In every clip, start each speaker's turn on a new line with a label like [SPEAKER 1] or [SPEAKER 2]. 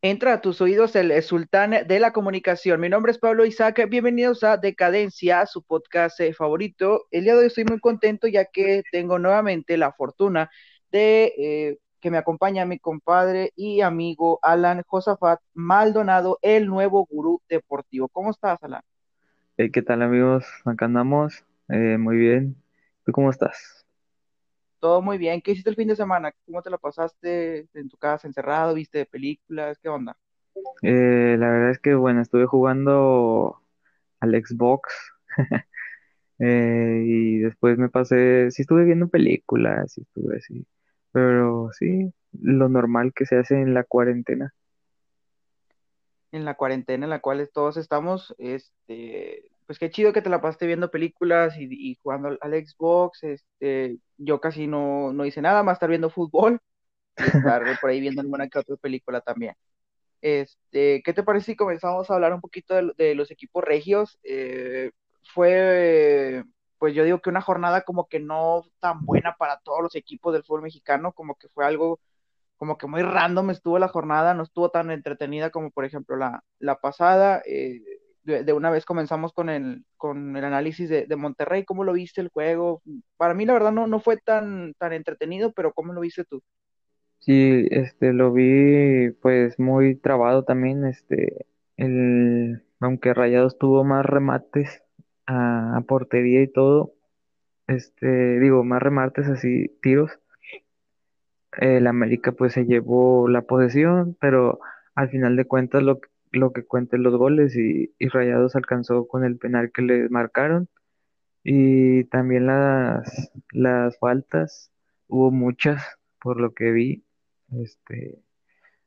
[SPEAKER 1] Entra a tus oídos el sultán de la comunicación. Mi nombre es Pablo Isaac. Bienvenidos a Decadencia, su podcast eh, favorito. El día de hoy estoy muy contento ya que tengo nuevamente la fortuna de eh, que me acompaña mi compadre y amigo Alan Josafat Maldonado, el nuevo gurú deportivo. ¿Cómo estás, Alan?
[SPEAKER 2] ¿qué tal amigos? Acá andamos. Eh, muy bien. ¿Tú cómo estás?
[SPEAKER 1] Todo muy bien. ¿Qué hiciste el fin de semana? ¿Cómo te la pasaste en tu casa encerrado? ¿Viste películas? ¿Qué onda?
[SPEAKER 2] Eh, la verdad es que, bueno, estuve jugando al Xbox eh, y después me pasé, sí estuve viendo películas, sí estuve así, pero sí, lo normal que se hace en la cuarentena.
[SPEAKER 1] En la cuarentena en la cual todos estamos, este, pues qué chido que te la pasaste viendo películas y, jugando al, Xbox. Este, yo casi no, no hice nada más estar viendo fútbol y estar por ahí viendo alguna que otra película también. Este, ¿qué te parece si comenzamos a hablar un poquito de, los equipos regios? Eh, fue, pues yo digo que una jornada como que no tan buena para todos los equipos del fútbol mexicano, como que fue algo como que muy random estuvo la jornada, no estuvo tan entretenida como por ejemplo la, la pasada. Eh, de, una vez comenzamos con el, con el análisis de, Monterrey, ¿cómo lo viste el juego? Para mí la verdad no, no fue tan, tan entretenido, pero ¿cómo lo viste tú?
[SPEAKER 2] Sí, este, lo vi pues muy trabado también, este, el, aunque Rayados tuvo más remates a, portería y todo, este, digo, más remates así, tiros, el América pues se llevó la posesión, pero al final de cuentas lo, lo que cuenten los goles y, y Rayados alcanzó con el penal que les marcaron y también las, las faltas, hubo muchas por lo que vi, este,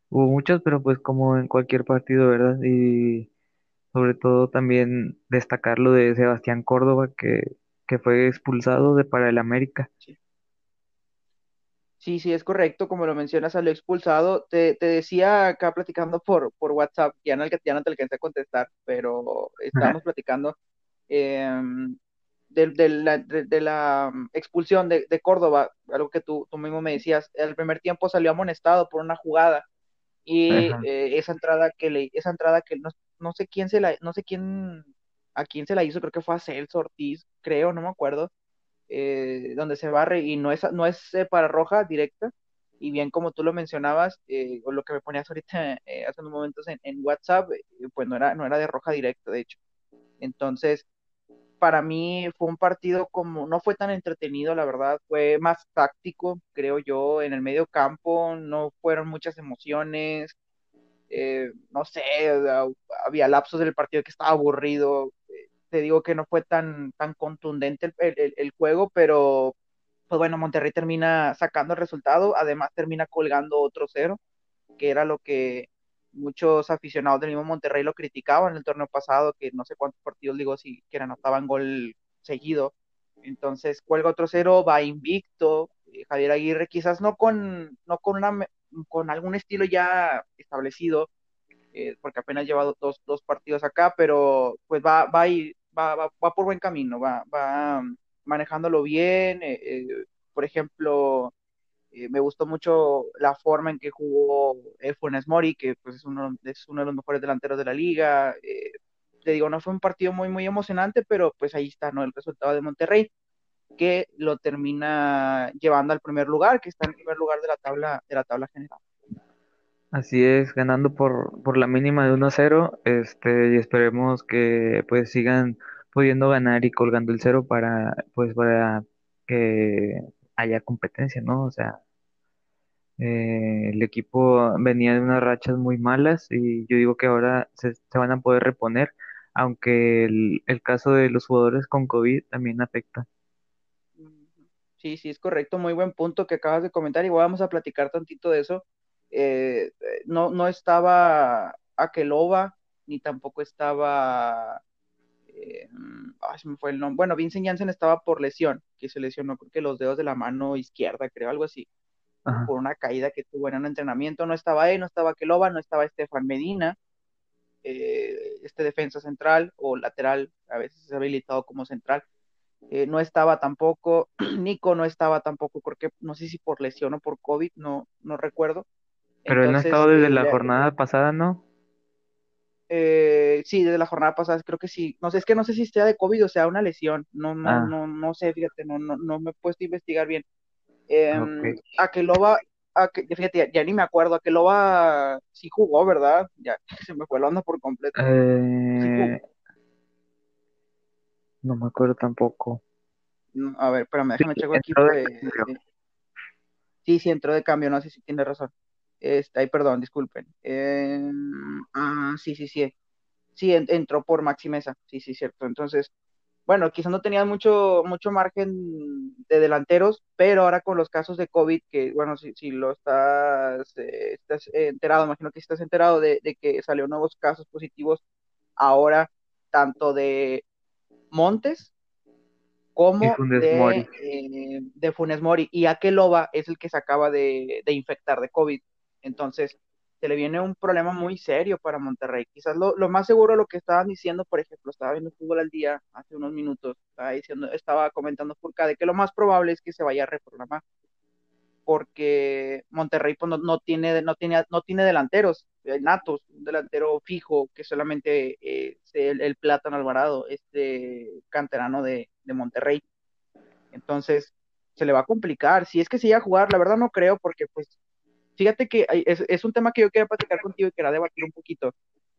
[SPEAKER 2] hubo muchas, pero pues como en cualquier partido, ¿verdad? Y sobre todo también destacar lo de Sebastián Córdoba que, que fue expulsado de para el América.
[SPEAKER 1] Sí, sí, es correcto, como lo mencionas, salió expulsado. Te, te decía acá platicando por, por WhatsApp, ya no, ya no te alcancé a contestar, pero estábamos platicando em, de, la, de, la, expulsión de, Córdoba, algo que tú, tú mismo me decías. El primer tiempo salió amonestado por una jugada y eh, esa entrada que le, esa entrada que no, no sé quién se la, no sé quién, a quién se la hizo, creo que fue a Celso Ortiz, creo, no me acuerdo eh, donde se barre y no es, no es eh, para roja directa. Y bien, como tú lo mencionabas, eh, o lo que me ponías ahorita hace unos momentos en, WhatsApp, pues no era, no era de roja directa, de hecho. Entonces, para mí fue un partido como, no fue tan entretenido, la verdad, fue más táctico, creo yo, en el medio campo, no fueron muchas emociones, no sé, había lapsos del partido que estaba aburrido, te digo que no fue tan, tan contundente el, juego, pero pues bueno, Monterrey termina sacando el resultado, además termina colgando otro cero, que era lo que muchos aficionados del mismo Monterrey lo criticaban en el torneo pasado, que no sé cuántos partidos digo si que anotaban gol seguido. Entonces cuelga otro cero, va invicto. Eh, Javier Aguirre quizás no con, no con, una, con algún estilo ya establecido, eh, porque apenas lleva dos, dos partidos acá, pero pues va, va, ir, va, va, va por buen camino, va, va manejándolo bien. Eh, eh, por ejemplo, eh, me gustó mucho la forma en que jugó Funes Mori, que pues, es, uno, es uno de los mejores delanteros de la liga. te digo, no fue un partido muy, muy emocionante, pero pues ahí está, ¿no? El resultado de Monterrey, que lo termina llevando al primer lugar, que está en primer lugar de la tabla, de la tabla general.
[SPEAKER 2] Así es, ganando por, por la mínima de 1 a 0, este, y esperemos que pues sigan pudiendo ganar y colgando el cero para, pues para que haya competencia, ¿no? O sea, eh, el equipo venía de unas rachas muy malas y yo digo que ahora se, se van a poder reponer, aunque el, el caso de los jugadores con COVID también afecta.
[SPEAKER 1] Sí, sí, es correcto, muy buen punto que acabas de comentar y vamos a platicar tantito de eso eh, no, no estaba Akeloba, ni tampoco estaba, eh, me fue el nombre, bueno, Vincent Janssen estaba por lesión, que se lesionó creo que los dedos de la mano izquierda, creo, algo así, por una caída que tuvo en un entrenamiento, no estaba él, no estaba Akeloba, no estaba Estefan Medina, eh, este defensa central o lateral, a veces es habilitado como central, no estaba tampoco, Nico no estaba tampoco, porque no sé si por lesión o por COVID, no, no recuerdo,
[SPEAKER 2] Pero él no ha estado desde
[SPEAKER 1] eh,
[SPEAKER 2] la jornada pasada, ¿no?
[SPEAKER 1] eh, sí, desde la jornada pasada creo que sí. No sé, es que no sé si sea de COVID o sea una lesión. No, no,
[SPEAKER 2] Ah,
[SPEAKER 1] no, no sé, fíjate, no, no, no me he puesto a investigar bien. Eh, Akeloba, Ake- fíjate, ya, ya ni me acuerdo, Akeloba sí jugó, ¿verdad? Ya se me fue la onda por completo. Sí.
[SPEAKER 2] Eh, no me acuerdo tampoco.
[SPEAKER 1] No, A ver, espérame,
[SPEAKER 2] Sí,
[SPEAKER 1] déjame checo aquí. Pues, sí, sí entró de cambio, no sé si tiene razón. Este, ay, perdón, disculpen. Eh, ah, sí, sí, sí. Sí, en- entró por Maxi Mesa. Sí, sí, cierto. Entonces, bueno, quizás no tenían mucho, mucho margen de delanteros, pero ahora con los casos de COVID, que bueno, si, si lo estás, eh, estás enterado, imagino que estás enterado de, de que salió nuevos casos positivos ahora, tanto de Montes como
[SPEAKER 2] Funes
[SPEAKER 1] de, eh, de Funes Mori. Y Akeloba es el que se acaba de, de infectar de COVID. Entonces, se le viene un problema muy serio para Monterrey. Quizás lo, lo más seguro, lo que estaban diciendo, por ejemplo, estaba viendo fútbol al día hace unos minutos, estaba, diciendo, estaba comentando Furcade que lo más probable es que se vaya a reprogramar porque Monterrey pues, no, no, tiene, no, tiene, no tiene delanteros eh, natos, un delantero fijo que solamente eh, es el, Plátano Alvarado, este canterano de, de, Monterrey. Entonces, se le va a complicar. Si es que se iba a jugar, la verdad no creo, porque pues, fíjate que es, un tema que yo quería platicar contigo y quería debatir un poquito.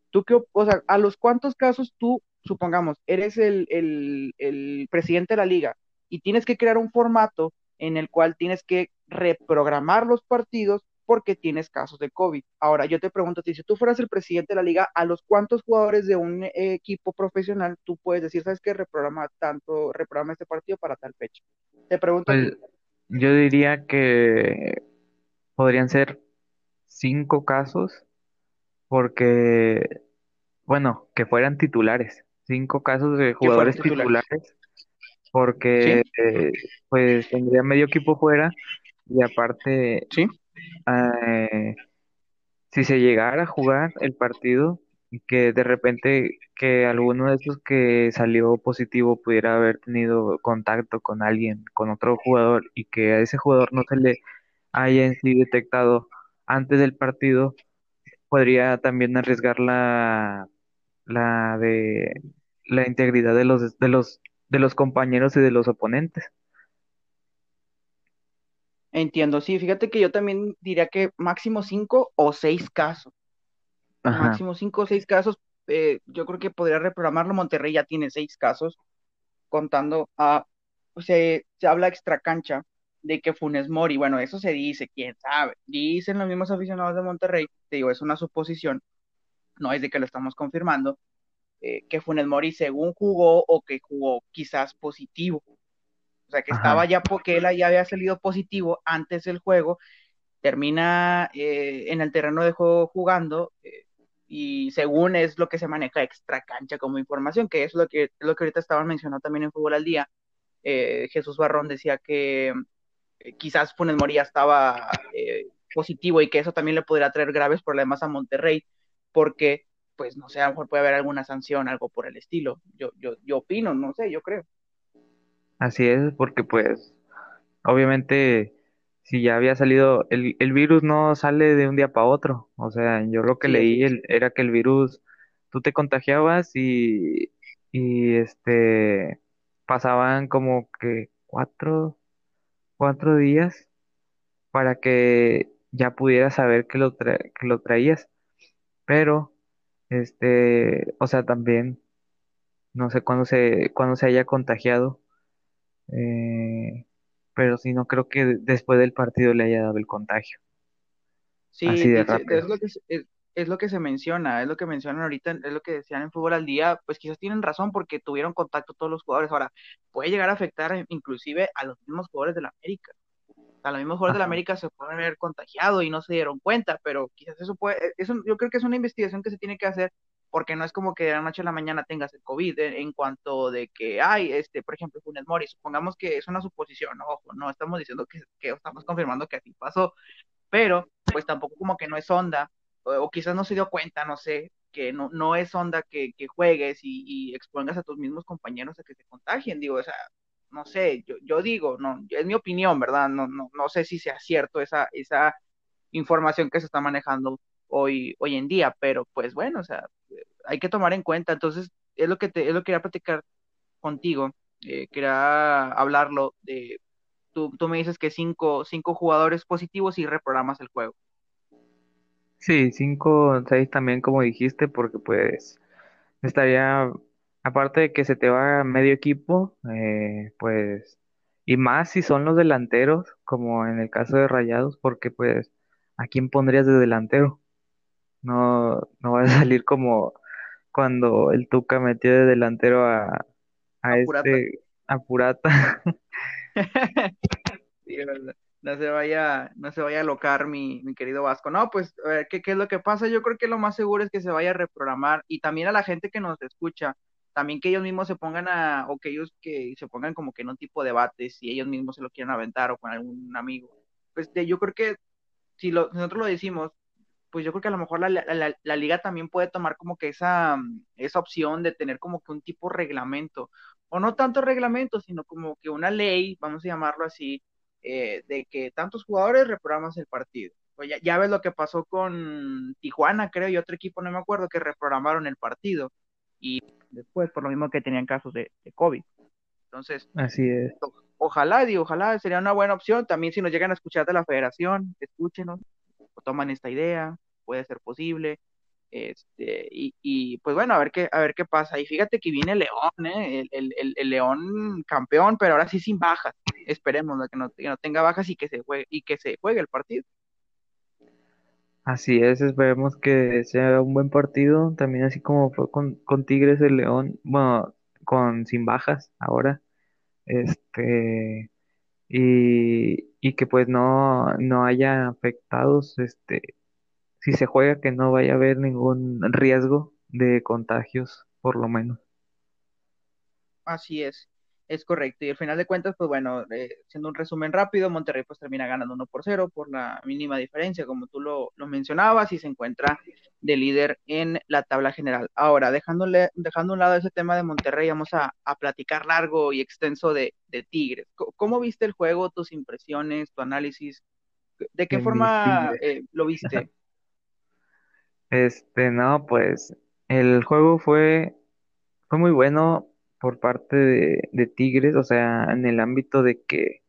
[SPEAKER 1] ¿Tú qué, o sea, a los cuántos casos tú, supongamos, eres el, presidente de la liga y tienes que crear un formato en el cual tienes que reprogramar los partidos porque tienes casos de COVID. Ahora, yo te pregunto si tú fueras el presidente de la liga, ¿a los cuántos jugadores de un equipo profesional tú puedes decir, sabes qué, reprograma tanto, reprograma este partido para tal fecha? Te pregunto
[SPEAKER 2] Pues yo diría que podrían ser cinco casos, porque, bueno, que fueran titulares. Cinco casos de jugadores
[SPEAKER 1] titulares.
[SPEAKER 2] titulares, porque
[SPEAKER 1] ¿Sí?
[SPEAKER 2] eh, pues tendría medio equipo fuera y aparte
[SPEAKER 1] ¿Sí?
[SPEAKER 2] eh, si se llegara a jugar el partido y que de repente que alguno de esos que salió positivo pudiera haber tenido contacto con alguien, con otro jugador y que a ese jugador no se le haya en sí detectado antes del partido, podría también arriesgar la, la de la integridad de los de los de los compañeros y de los oponentes.
[SPEAKER 1] Entiendo, sí, fíjate que yo también diría que máximo cinco o seis casos.
[SPEAKER 2] Ajá,
[SPEAKER 1] Máximo cinco o seis casos. eh, yo creo que podría reprogramarlo. Monterrey ya tiene seis casos, contando a. Se, se habla extra cancha de que Funes Mori, bueno, eso se dice, quién sabe. Dicen los mismos aficionados de Monterrey, te digo, es una suposición, no es de que lo estamos confirmando, eh, que Funes Mori según jugó o que jugó quizás positivo. O sea, que estaba ya porque él ya había salido positivo antes del juego termina eh, en el terreno de juego jugando eh, y según es lo que se maneja extra cancha como información, que es lo que, lo que ahorita estaban mencionando también en Fútbol al Día. Jesús Barrón decía que eh, quizás Funes Mori estaba eh, positivo y que eso también le podría traer graves problemas a Monterrey, porque, pues, no sé, a lo mejor puede haber alguna sanción, algo por el estilo. Yo, yo, yo opino, no sé, yo creo.
[SPEAKER 2] Así es, porque pues obviamente si ya había salido, el, el virus no sale de un día para otro. O sea, yo lo que
[SPEAKER 1] Sí,
[SPEAKER 2] leí el- era que el virus, tú te contagiabas y, y este pasaban como que cuatro, cuatro días para que ya pudieras saber que lo tra- que lo traías. Pero, este, o sea, también no sé cuándo se, cuándo se haya contagiado. Eh, pero sí, no creo que después del partido le haya dado el contagio,
[SPEAKER 1] Sí,
[SPEAKER 2] así de
[SPEAKER 1] es
[SPEAKER 2] rápido.
[SPEAKER 1] lo que se- es, es lo que se menciona, es lo que mencionan ahorita, es lo que decían en Fútbol al Día, pues quizás tienen razón porque tuvieron contacto todos los jugadores. Ahora, puede llegar a afectar inclusive a los mismos jugadores de la América. A los mismos jugadores de la
[SPEAKER 2] Ajá.
[SPEAKER 1] América se pueden haber contagiado y no se dieron cuenta, pero quizás eso puede, eh, eso yo creo que es una investigación que se tiene que hacer porque no es como que de la noche a la mañana tengas el COVID en, en cuanto de que hay, este, por ejemplo, Funes Mori, supongamos que es una suposición, ojo, no estamos diciendo que, que estamos confirmando que así pasó, pero pues tampoco como que no es onda, o, o quizás no se dio cuenta, no sé, que no, no es onda que, que juegues y, y, expongas a tus mismos compañeros a que se contagien, digo, o sea, no sé, yo, yo digo, no, es mi opinión, ¿verdad? No, no, no sé si sea cierto esa, esa información que se está manejando hoy, hoy en día, pero pues bueno, o sea, hay que tomar en cuenta. Entonces, es lo que te, es lo que quería platicar contigo, eh, quería hablarlo de, tú, tú me dices que cinco, cinco jugadores positivos y reprogramas el juego.
[SPEAKER 2] Sí, cinco, seis también como dijiste, porque pues estaría, aparte de que se te va medio equipo, eh, pues, y más si son los delanteros, como en el caso de Rayados, porque pues, ¿a quién pondrías de delantero? No, no va a salir como cuando el Tuca metió de delantero a, a este, a Purata.
[SPEAKER 1] no se vaya, no se vaya a locar mi, mi querido Vasco. No, pues, ¿qué, ¿qué, es lo que pasa? Yo creo que lo más seguro es que se vaya a reprogramar y también a la gente que nos escucha, también que ellos mismos se pongan a, o que ellos que se pongan como que en un tipo de debate, si ellos mismos se lo quieren aventar o con algún amigo. Pues yo creo que si, lo, nosotros lo decimos, pues yo creo que a lo mejor la, la, la, liga también puede tomar como que esa, esa opción de tener como que un tipo de reglamento, o no tanto reglamento, sino como que una ley, vamos a llamarlo así, eh, de que tantos jugadores reprogramas el partido. Pues ya, ya, ves lo que pasó con Tijuana, creo, y otro equipo, no me acuerdo, que reprogramaron el partido. Y después, por lo mismo que tenían casos de, de COVID. Entonces,
[SPEAKER 2] así es.
[SPEAKER 1] Ojalá, digo, ojalá sería una buena opción. También si nos llegan a escuchar de la federación, escúchenos, o toman esta idea, puede ser posible. Este, y, y, pues bueno, a ver qué, a ver qué pasa. Y fíjate que viene León, ¿eh? el, el, el, León campeón, pero ahora sí sin bajas. Esperemos. Que, no, que, no, tenga bajas y que se juegue, y que se juegue el partido.
[SPEAKER 2] Así es, esperemos que sea un buen partido, también así como fue con, con Tigres el León, bueno, con sin bajas ahora. Este y, y que pues no, no haya afectados, este, si se juega que no vaya a haber ningún riesgo de contagios, por lo menos.
[SPEAKER 1] Así es, es correcto. Y al final de cuentas, pues bueno, eh, siendo un resumen rápido, Monterrey pues termina ganando 1 por 0 por la mínima diferencia, como tú lo, lo, mencionabas, y se encuentra de líder en la tabla general. Ahora, dejándole, dejando a un lado ese tema de Monterrey, vamos a, a platicar largo y extenso de, de Tigres. ¿Cómo viste el juego, tus impresiones, tu análisis? ¿De qué forma eh, lo viste?
[SPEAKER 2] Este, no, pues el juego fue, fue muy bueno por parte de, Tigres, o sea, en el ámbito de que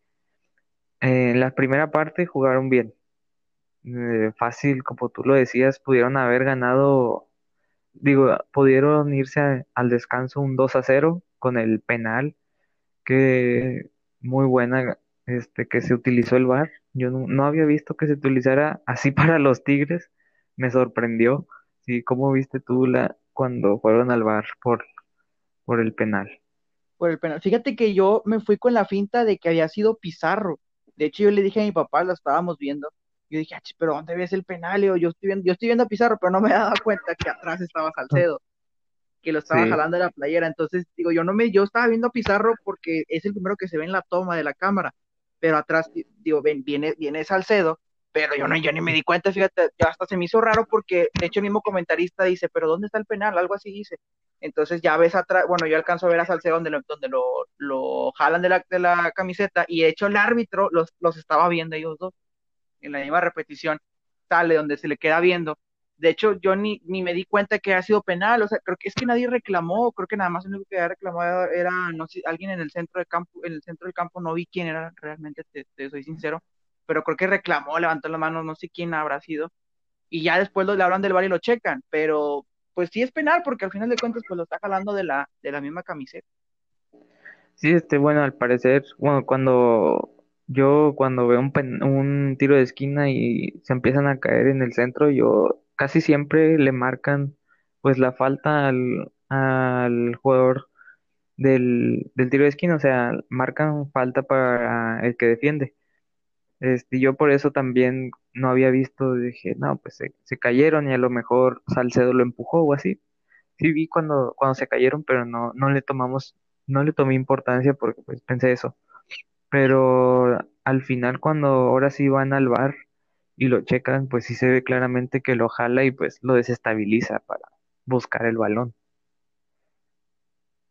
[SPEAKER 2] eh, en la primera parte jugaron bien. Eh, fácil, como tú lo decías, pudieron haber ganado, digo, pudieron irse al descanso un 2 a 0 con el penal, que muy buena, este, que se utilizó el VAR. Yo no, no había visto que se utilizara así para los Tigres me sorprendió. Sí, ¿cómo viste tú la cuando fueron al bar por, por el penal?
[SPEAKER 1] Por el penal. Fíjate que yo me fui con la finta de que había sido Pizarro. De hecho, yo le dije a mi papá, lo estábamos viendo. Yo dije, pero ¿dónde ves el penal? yo, yo estoy viendo, yo estoy viendo a Pizarro, pero no me he dado cuenta que atrás estaba Salcedo, que lo estaba sí. jalando de la playera. Entonces, digo, yo no me, yo estaba viendo a Pizarro porque es el primero que se ve en la toma de la cámara. Pero atrás, digo, ven, viene, viene Salcedo pero yo no, yo ni me di cuenta, fíjate, ya hasta se me hizo raro porque de hecho el mismo comentarista dice, pero ¿dónde está el penal? Algo así dice. Entonces ya ves atrás, bueno, yo alcanzo a ver a Salcedo donde lo, donde lo, lo jalan de la, de la camiseta y de hecho el árbitro los, los estaba viendo ellos dos en la misma repetición, sale donde se le queda viendo. De hecho, yo ni, ni me di cuenta que ha sido penal, o sea, creo que es que nadie reclamó, creo que nada más el único que había reclamado era, no sé, alguien en el centro del campo, en el centro del campo no vi quién era realmente, te, te soy sincero, pero creo que reclamó, levantó la mano, no sé quién habrá sido, y ya después lo, le hablan del bar y lo checan, pero pues sí es penal, porque al final de cuentas pues lo está jalando de la, de la misma camiseta.
[SPEAKER 2] Sí, este, bueno, al parecer, bueno, cuando yo cuando veo un, pen, un tiro de esquina y se empiezan a caer en el centro, yo casi siempre le marcan pues la falta al, al jugador del, del tiro de esquina, o sea, marcan falta para el que defiende. Este, yo por eso también no había visto, dije, no, pues se, cayeron y a lo mejor Salcedo lo empujó o así. Sí vi cuando, cuando se cayeron, pero no, no le tomamos, no le tomé importancia porque pues pensé eso. Pero al final cuando ahora sí van al bar y lo checan, pues sí se ve claramente que lo jala y pues lo desestabiliza para buscar el balón.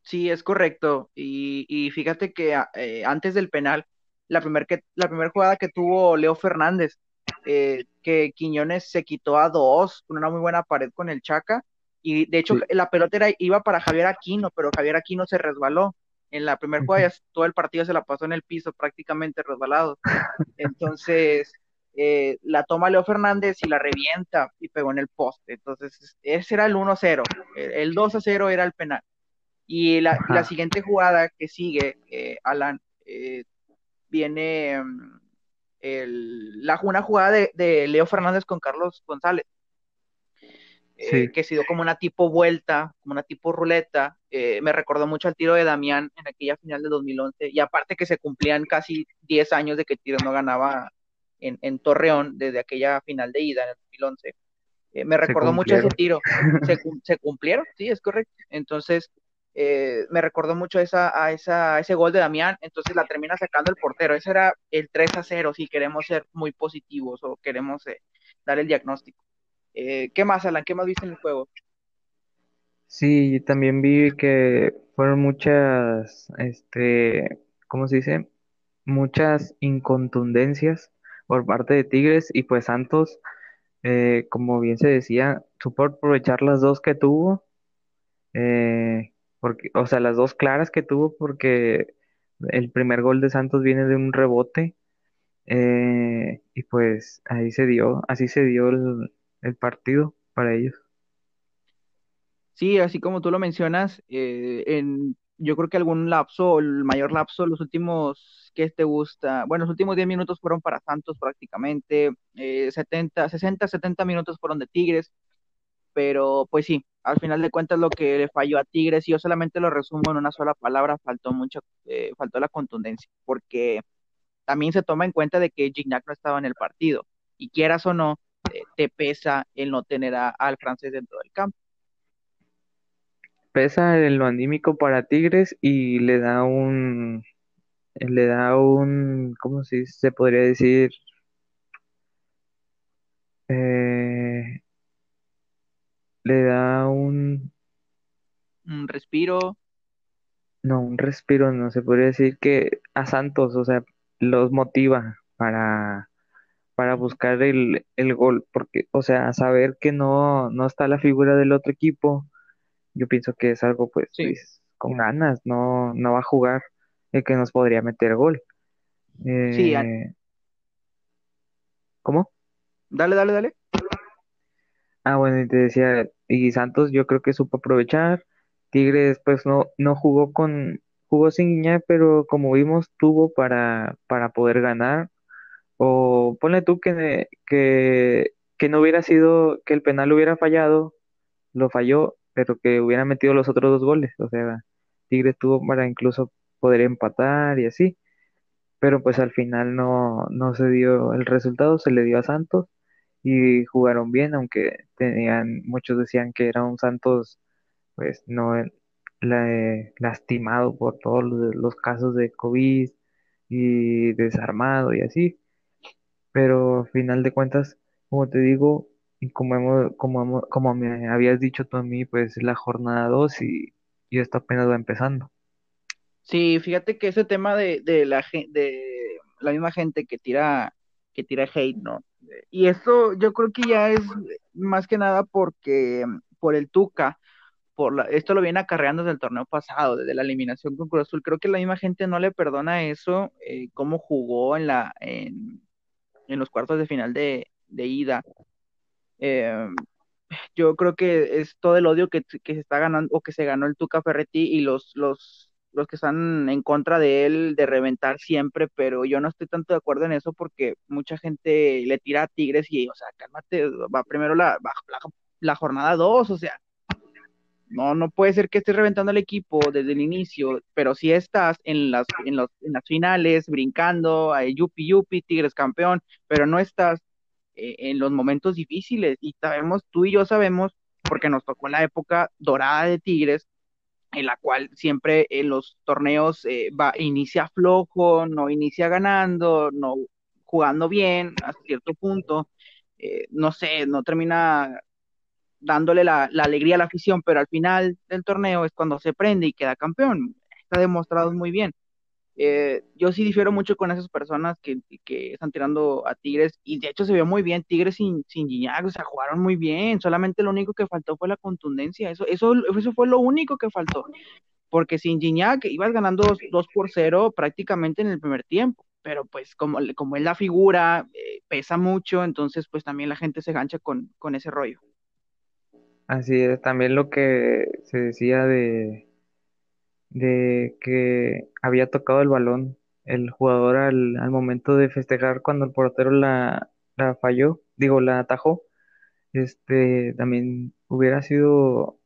[SPEAKER 1] Sí, es correcto. Y, y fíjate que eh, antes del penal, la primera que, la primer jugada que tuvo Leo Fernández, eh, que Quiñones se quitó a dos con una muy buena pared con el Chaca. Y de hecho, la pelota iba para Javier Aquino, pero Javier Aquino se resbaló. En la primera jugada, todo el partido se la pasó en el piso, prácticamente resbalado. Entonces, eh, la toma Leo Fernández y la revienta y pegó en el poste. Entonces, ese era el 1-0. El 2-0 era el penal. Y la, siguiente jugada que sigue, eh, Alan, eh, viene mm, la, una jugada de, Leo Fernández con Carlos González. que ha sido como una tipo vuelta, como una tipo ruleta, me recordó mucho al tiro de Damián en aquella final de 2011, y aparte que se cumplían casi 10 años de que Tiro no ganaba en, Torreón desde aquella final de ida en el 2011. Eh, me recordó mucho ese tiro. Se, cumplieron, sí, es correcto. Entonces, eh, me recordó mucho esa, a, esa, ese gol de Damián, entonces la termina sacando el portero. Ese era el 3 a 0, si queremos ser muy positivos o queremos eh, dar el diagnóstico. ¿Qué más, Alan? ¿Qué más viste en el juego?
[SPEAKER 2] Sí, también vi que fueron muchas, este, ¿cómo se dice? Muchas incontundencias por parte de Tigres y pues Santos, eh, como bien se decía, supo aprovechar las dos que tuvo, eh, porque, o sea, las dos claras que tuvo porque el primer gol de Santos viene de un rebote eh, y pues ahí se dio, así se dio el, partido para ellos.
[SPEAKER 1] Sí, así como tú lo mencionas, en, yo creo que algún lapso, el mayor lapso, los últimos ¿qué te gusta? Bueno, los últimos 10 minutos fueron para Santos prácticamente, 70, 60, 70 minutos fueron de Tigres, pero pues sí, al final de cuentas lo que le falló a Tigres, y yo solamente lo resumo en una sola palabra, faltó mucho, eh, faltó la contundencia, porque también se toma en cuenta de que Gignac no estaba en el partido, y quieras o no, eh, te pesa el no tener al francés dentro del campo.
[SPEAKER 2] Pesa en lo anímico para Tigres y le da un, le da un, ¿cómo se, se podría decir? Eh, le da un...
[SPEAKER 1] Un respiro.
[SPEAKER 2] No, un respiro, no se podría decir que a Santos, o sea, los motiva para, para buscar el, el gol, porque, o sea, saber que no, no está la figura del otro equipo, yo pienso que es algo pues, pues con ganas, no, no va a jugar el que nos podría meter gol. sí, eh, ¿cómo?
[SPEAKER 1] Dale, dale, dale.
[SPEAKER 2] Ah, bueno, y te decía, y Santos yo creo que supo aprovechar. Tigres pues no, no jugó con, jugó sin guiñar, pero como vimos tuvo para, para poder ganar. O ponle tú que, que, que no hubiera sido, que el penal hubiera fallado, lo falló, pero que hubiera metido los otros dos goles. O sea, Tigres tuvo para incluso poder empatar y así. Pero pues al final no, no se dio el resultado, se le dio a Santos y jugaron bien, aunque tenían, muchos decían que era un Santos pues no lastimado por todos los, casos de COVID y desarmado y así. Pero al final de cuentas, como te digo, y como, hemos, como, como me habías dicho tú a mí, pues la jornada 2 y, y esto apenas va empezando.
[SPEAKER 1] Sí, fíjate que ese tema de, de la de la misma gente que tira que tira hate, ¿no? Y eso yo creo que ya es más que nada porque por el Tuca, por la, esto lo viene acarreando desde el torneo pasado, desde la eliminación con Cruz Azul. Creo que la misma gente no le perdona eso, eh, cómo jugó en la en, en, los cuartos de final de, de ida. Eh, yo creo que es todo el odio que, que, se está ganando o que se ganó el Tuca Ferretti y los, los los que están en contra de él de reventar siempre, pero yo no estoy tanto de acuerdo en eso porque mucha gente le tira a Tigres y, o sea, cálmate, va primero la, la, jornada 2, o sea, no, no puede ser que estés reventando al equipo desde el inicio, pero si estás en las, en en las finales brincando, a yupi yupi, Tigres campeón, pero no estás eh, en los momentos difíciles. Y sabemos, tú y yo sabemos, porque nos tocó la época dorada de Tigres, en la cual siempre en los torneos eh, va, inicia flojo, no inicia ganando, no jugando bien hasta cierto punto, eh, no sé, no termina dándole la, alegría a la afición, pero al final del torneo es cuando se prende y queda campeón. Está demostrado muy bien. Eh, yo sí difiero mucho con esas personas que, que, están tirando a Tigres y de hecho se vio muy bien Tigres sin, sin Gignac, o sea, jugaron muy bien, solamente lo único que faltó fue la contundencia, eso, eso, eso fue lo único que faltó, porque sin Gignac ibas ganando 2, por 0 prácticamente en el primer tiempo, pero pues como, como es la figura, eh, pesa mucho, entonces pues también la gente se gancha con, con ese rollo.
[SPEAKER 2] Así es, también lo que se decía de de que había tocado el balón el jugador al, al momento de festejar cuando el portero la, la falló, digo, la atajó, este, también hubiera sido,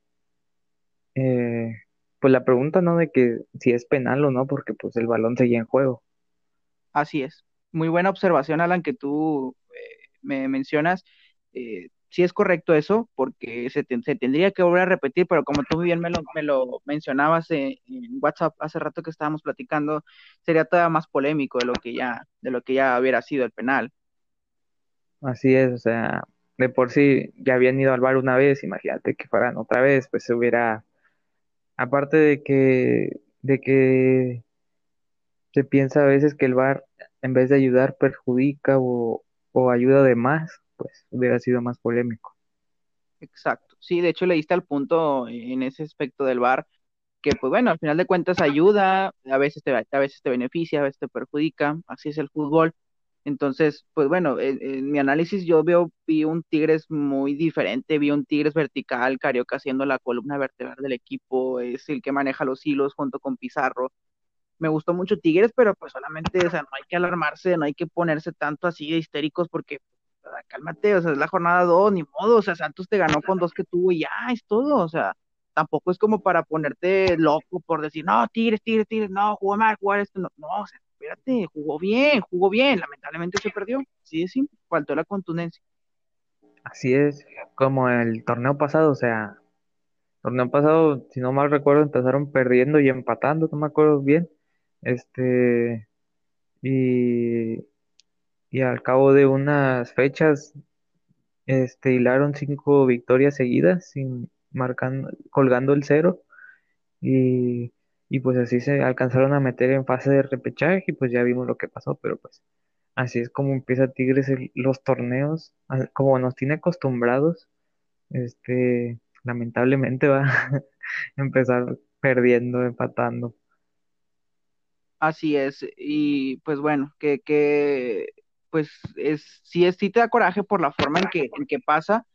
[SPEAKER 2] eh, pues la pregunta, ¿no? De que si es penal o no, porque pues el balón seguía en juego.
[SPEAKER 1] Así es. Muy buena observación, Alan, que tú eh, me mencionas. Eh, sí es correcto eso, porque se, se, tendría que volver a repetir, pero como tú bien me lo, me lo mencionabas en, WhatsApp hace rato que estábamos platicando, sería todavía más polémico de lo que ya, de lo que ya hubiera sido el penal.
[SPEAKER 2] Así es, o sea, de por sí ya habían ido al bar una vez, imagínate que fueran otra vez, pues se hubiera, aparte de que, de que se piensa a veces que el bar en vez de ayudar perjudica o, o ayuda de más, pues hubiera sido más polémico.
[SPEAKER 1] Exacto. Sí, de hecho le al punto en ese aspecto del VAR, que pues bueno, al final de cuentas ayuda, a veces te, a veces te beneficia, a veces te perjudica, así es el fútbol. Entonces, pues bueno, en, mi análisis yo veo, vi un Tigres muy diferente, vi un Tigres vertical, Carioca siendo la columna vertebral del equipo, es el que maneja los hilos junto con Pizarro. Me gustó mucho Tigres, pero pues solamente, o sea, no hay que alarmarse, no hay que ponerse tanto así de histéricos porque cálmate, o sea, es la jornada 2, ni modo, o sea, Santos te ganó con dos que tuvo y ya, es todo, o sea, tampoco es como para ponerte loco por decir, no, Tigres, Tigres, Tigres, no, jugó mal, jugar esto, no, no, o sea, espérate, jugó bien, jugó bien, lamentablemente se perdió, sí, sí, faltó la contundencia.
[SPEAKER 2] Así es, como el torneo pasado, o sea, torneo pasado, si no mal recuerdo, empezaron perdiendo y empatando, no me acuerdo bien, este, y y al cabo de unas fechas este, hilaron cinco victorias seguidas sin marcando, colgando el cero y, y pues así se alcanzaron a meter en fase de repechaje y pues ya vimos lo que pasó, pero pues así es como empieza Tigres los torneos, como nos tiene acostumbrados, este, lamentablemente va a empezar perdiendo, empatando.
[SPEAKER 1] Así es, y pues bueno, que, que pues es, sí, es, sí te da coraje por la forma en que, en que pasa,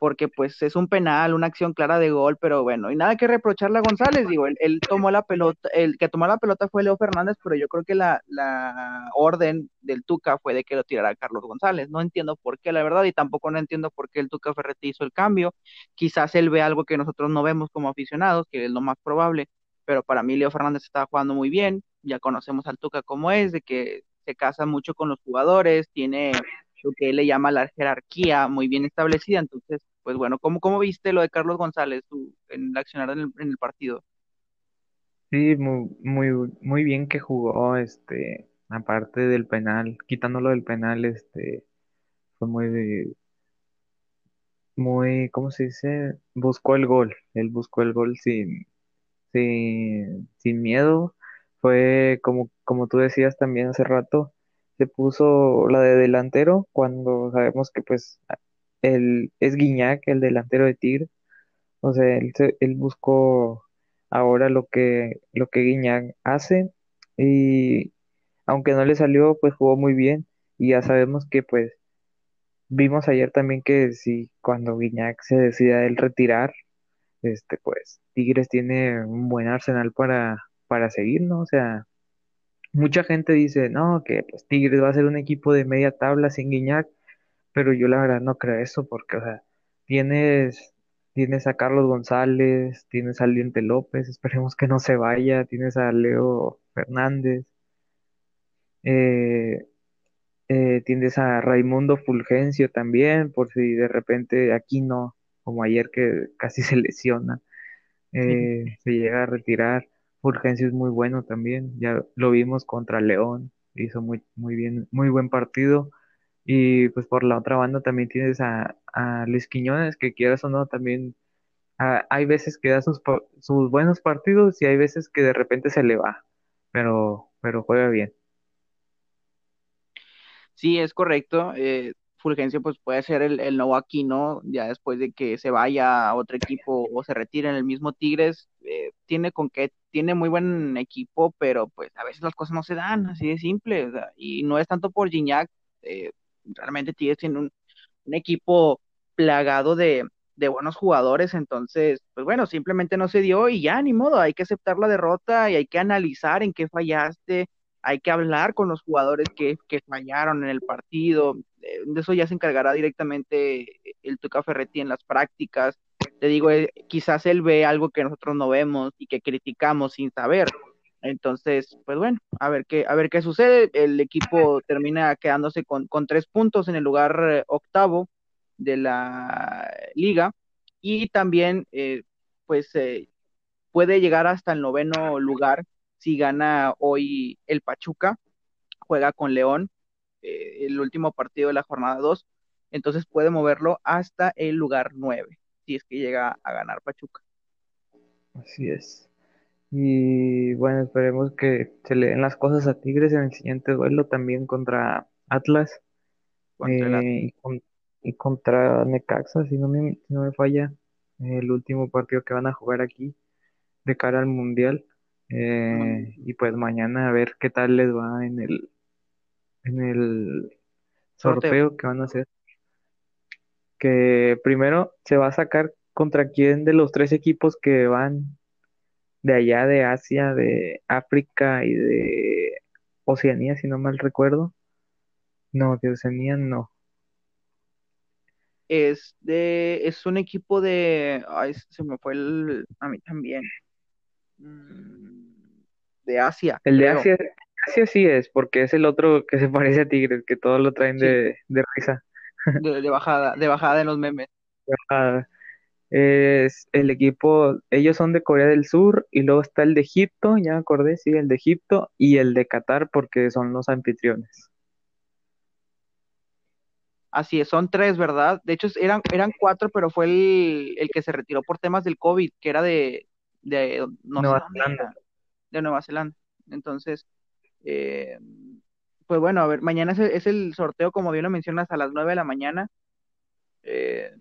[SPEAKER 1] porque pues es un penal, una acción clara de gol, pero bueno, y nada que reprocharle a González, digo, él, tomó la pelota, el que tomó la pelota fue Leo Fernández, pero yo creo que la, la orden del Tuca fue de que lo tirara Carlos González, no entiendo por qué, la verdad, y tampoco no entiendo por qué el Tuca Ferretti hizo el cambio, quizás él ve algo que nosotros no vemos como aficionados, que es lo más probable, pero para mí Leo Fernández estaba jugando muy bien, ya conocemos al Tuca como es, de que se casa mucho con los jugadores, tiene lo que él le llama la jerarquía muy bien establecida. Entonces, pues bueno, ¿cómo, cómo viste lo de Carlos González tú, en el accionar en el, partido?
[SPEAKER 2] Sí, muy, muy, muy bien que jugó, este, aparte del penal, quitándolo del penal, este, fue muy, muy, ¿cómo se dice? Buscó el gol, él buscó el gol sin, sin, sin miedo, fue como, como tú decías también hace rato, se puso la de delantero cuando sabemos que pues él es Guiñac, el delantero de Tigre. O sea, él, él buscó ahora lo que, lo que Guiñac hace y aunque no le salió, pues jugó muy bien y ya sabemos que pues vimos ayer también que si cuando Guiñac se decida él retirar, este pues Tigres tiene un buen arsenal para, para seguir, ¿no? O sea, mucha gente dice, no, que pues Tigres va a ser un equipo de media tabla sin Guiñac, pero yo la verdad no creo eso porque, o sea, tienes, tienes a Carlos González, tienes a Liente López, esperemos que no se vaya, tienes a Leo Fernández, eh, eh, tienes a Raimundo Fulgencio también, por si de repente aquí no, como ayer que casi se lesiona, eh, se llega a retirar. Urgencia es muy bueno también, ya lo vimos contra León, hizo muy, muy bien, muy buen partido. Y pues por la otra banda también tienes a, a Luis Quiñones, que quieras o no, también hay veces que da sus, sus buenos partidos y hay veces que de repente se le va. Pero pero juega bien.
[SPEAKER 1] Sí, es correcto. Eh, Fulgencio pues puede ser el, el nuevo Aquino, ya después de que se vaya a otro equipo o se retire en el mismo Tigres, eh, tiene con qué, tiene muy buen equipo, pero pues a veces las cosas no se dan, así de simple, y no es tanto por Gignac, eh, realmente Tigres tiene un, un equipo plagado de, de buenos jugadores, entonces, pues bueno, simplemente no se dio y ya, ni modo, hay que aceptar la derrota y hay que analizar en qué fallaste, hay que hablar con los jugadores que, que fallaron en el partido, eh, de eso ya se encargará directamente el Tuca Ferretti en las prácticas. Te digo, eh, quizás él ve algo que nosotros no vemos y que criticamos sin saber. Entonces, pues bueno, a ver qué, a ver qué sucede. El equipo termina quedándose con, con tres puntos en el lugar eh, octavo de la liga y también, eh, pues, eh, puede llegar hasta el noveno lugar si gana hoy el Pachuca, juega con León, eh, el último partido de la jornada 2, entonces puede moverlo hasta el lugar 9, si es que llega a ganar Pachuca.
[SPEAKER 2] Así es. Y bueno, esperemos que se le den las cosas a Tigres en el siguiente duelo también contra Atlas
[SPEAKER 1] Contra
[SPEAKER 2] eh, y, con- y contra Necaxa, si no me, si no me falla, el último partido que van a jugar aquí de cara al Mundial. Eh, y pues mañana a ver qué tal les va en el, en el
[SPEAKER 1] sorteo.
[SPEAKER 2] sorteo que van a hacer. Que primero se va a sacar contra quién de los tres equipos que van de allá de Asia, de África y de Oceanía, si no mal recuerdo. No, de Oceanía no.
[SPEAKER 1] Es de, es un equipo de, ay, se me fue el, a mí también, Mm, de Asia,
[SPEAKER 2] El de Asia, Asia sí es, porque es el otro que se parece a Tigres, que todos lo traen
[SPEAKER 1] sí,
[SPEAKER 2] de, de risa.
[SPEAKER 1] De, de bajada, de bajada en los memes.
[SPEAKER 2] Ah, es el equipo, ellos son de Corea del Sur y luego está el de Egipto, ya me acordé, sí, el de Egipto y el de Qatar porque son los anfitriones.
[SPEAKER 1] Así es, son tres, ¿verdad? De hecho, eran, eran cuatro, pero fue el, el que se retiró por temas del COVID, que era de, de no
[SPEAKER 2] Nueva Zelanda.
[SPEAKER 1] era, de Nueva Zelanda. Entonces, eh, pues bueno, a ver, mañana es el, es el sorteo, como bien lo mencionas, a las nueve de la mañana. Eh,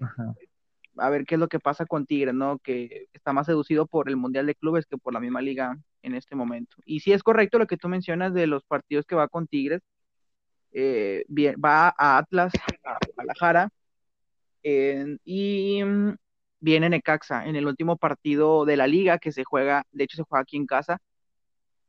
[SPEAKER 1] a ver qué es lo que pasa con Tigres, ¿no? Que está más seducido por el Mundial de Clubes que por la misma liga en este momento. Y sí es correcto lo que tú mencionas de los partidos que va con Tigres. Eh, bien, va a Atlas, a Guadalajara, eh, y mm, viene Necaxa en el último partido de la liga que se juega, de hecho se juega aquí en casa.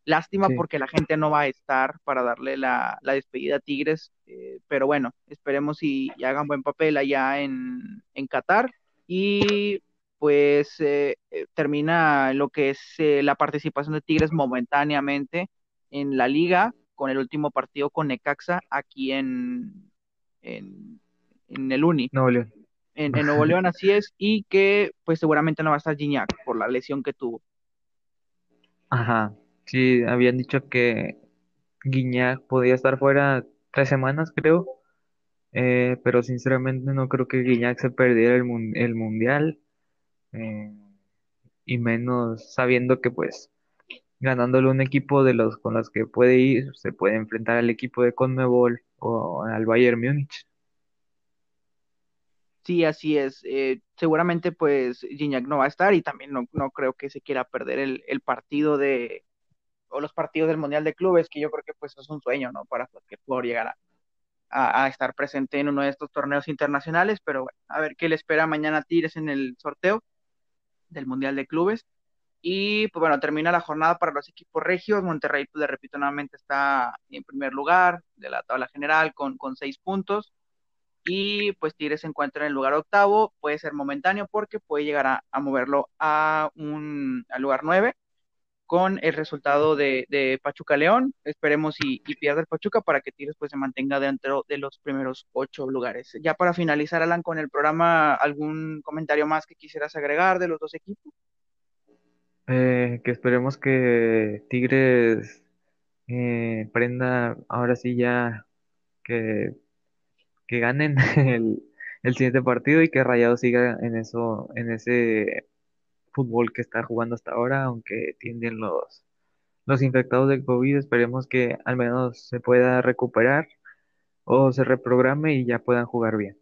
[SPEAKER 1] Lástima
[SPEAKER 2] sí.
[SPEAKER 1] porque la gente no va a estar para darle la, la despedida a Tigres, eh, pero bueno, esperemos y, y hagan buen papel allá en, en Qatar y pues eh, eh, termina lo que es eh, la participación de Tigres momentáneamente en la liga con el último partido con Necaxa aquí en, en, en el Uni
[SPEAKER 2] Nuevo León.
[SPEAKER 1] en, en Nuevo León, así es, y que pues seguramente no va a estar Gignac por la lesión que tuvo.
[SPEAKER 2] Ajá, sí, habían dicho que Guiñac podía estar fuera tres semanas, creo, eh, pero sinceramente no creo que Guiñac se perdiera el, el mundial, eh, y menos sabiendo que pues ganándole un equipo de los con los que puede ir, se puede enfrentar al equipo de CONMEBOL o al Bayern Múnich.
[SPEAKER 1] Sí, así es. Eh, seguramente pues Gignac no va a estar y también no, no creo que se quiera perder el, el partido de, o los partidos del Mundial de Clubes, que yo creo que pues es un sueño, ¿no? Para cualquier jugador llegar a, estar presente en uno de estos torneos internacionales, pero a ver qué le espera mañana a Tigres en el sorteo del Mundial de Clubes. Y pues bueno, termina la jornada para los equipos regios. Monterrey, pues le repito nuevamente, está en primer lugar de la tabla general con, con seis puntos. Y pues Tigres se encuentra en el lugar octavo. Puede ser momentáneo porque puede llegar a, a moverlo a un al lugar nueve con el resultado de, Pachuca León. Esperemos y, pierda el Pachuca para que Tigres pues se mantenga dentro de los primeros ocho lugares. Ya para finalizar, Alan, con el programa, ¿algún comentario más que quisieras agregar de los dos equipos?
[SPEAKER 2] Eh, que esperemos que Tigres eh, prenda ahora sí ya que, que ganen el, el siguiente partido y que Rayados siga en eso, en ese fútbol que está jugando hasta ahora, aunque tienden los, los infectados de COVID, esperemos que al menos se pueda recuperar o se reprograme y ya puedan jugar bien.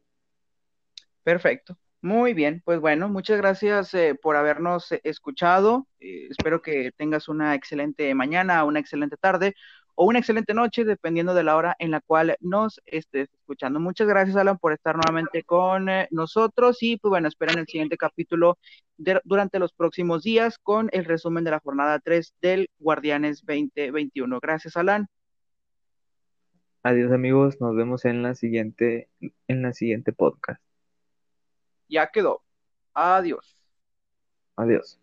[SPEAKER 1] Perfecto. Muy bien, pues bueno, muchas gracias eh, por habernos eh, escuchado. Eh, espero que tengas una excelente mañana, una excelente tarde o una excelente noche, dependiendo de la hora en la cual nos estés escuchando. Muchas gracias, Alan, por estar nuevamente con nosotros y pues bueno, esperen el siguiente capítulo de, durante los próximos días con el resumen de la jornada 3 del Guardianes 2021. Gracias, Alan.
[SPEAKER 2] Adiós amigos, nos vemos en la siguiente, en la siguiente podcast.
[SPEAKER 1] Ya quedó. Adiós.
[SPEAKER 2] Adiós.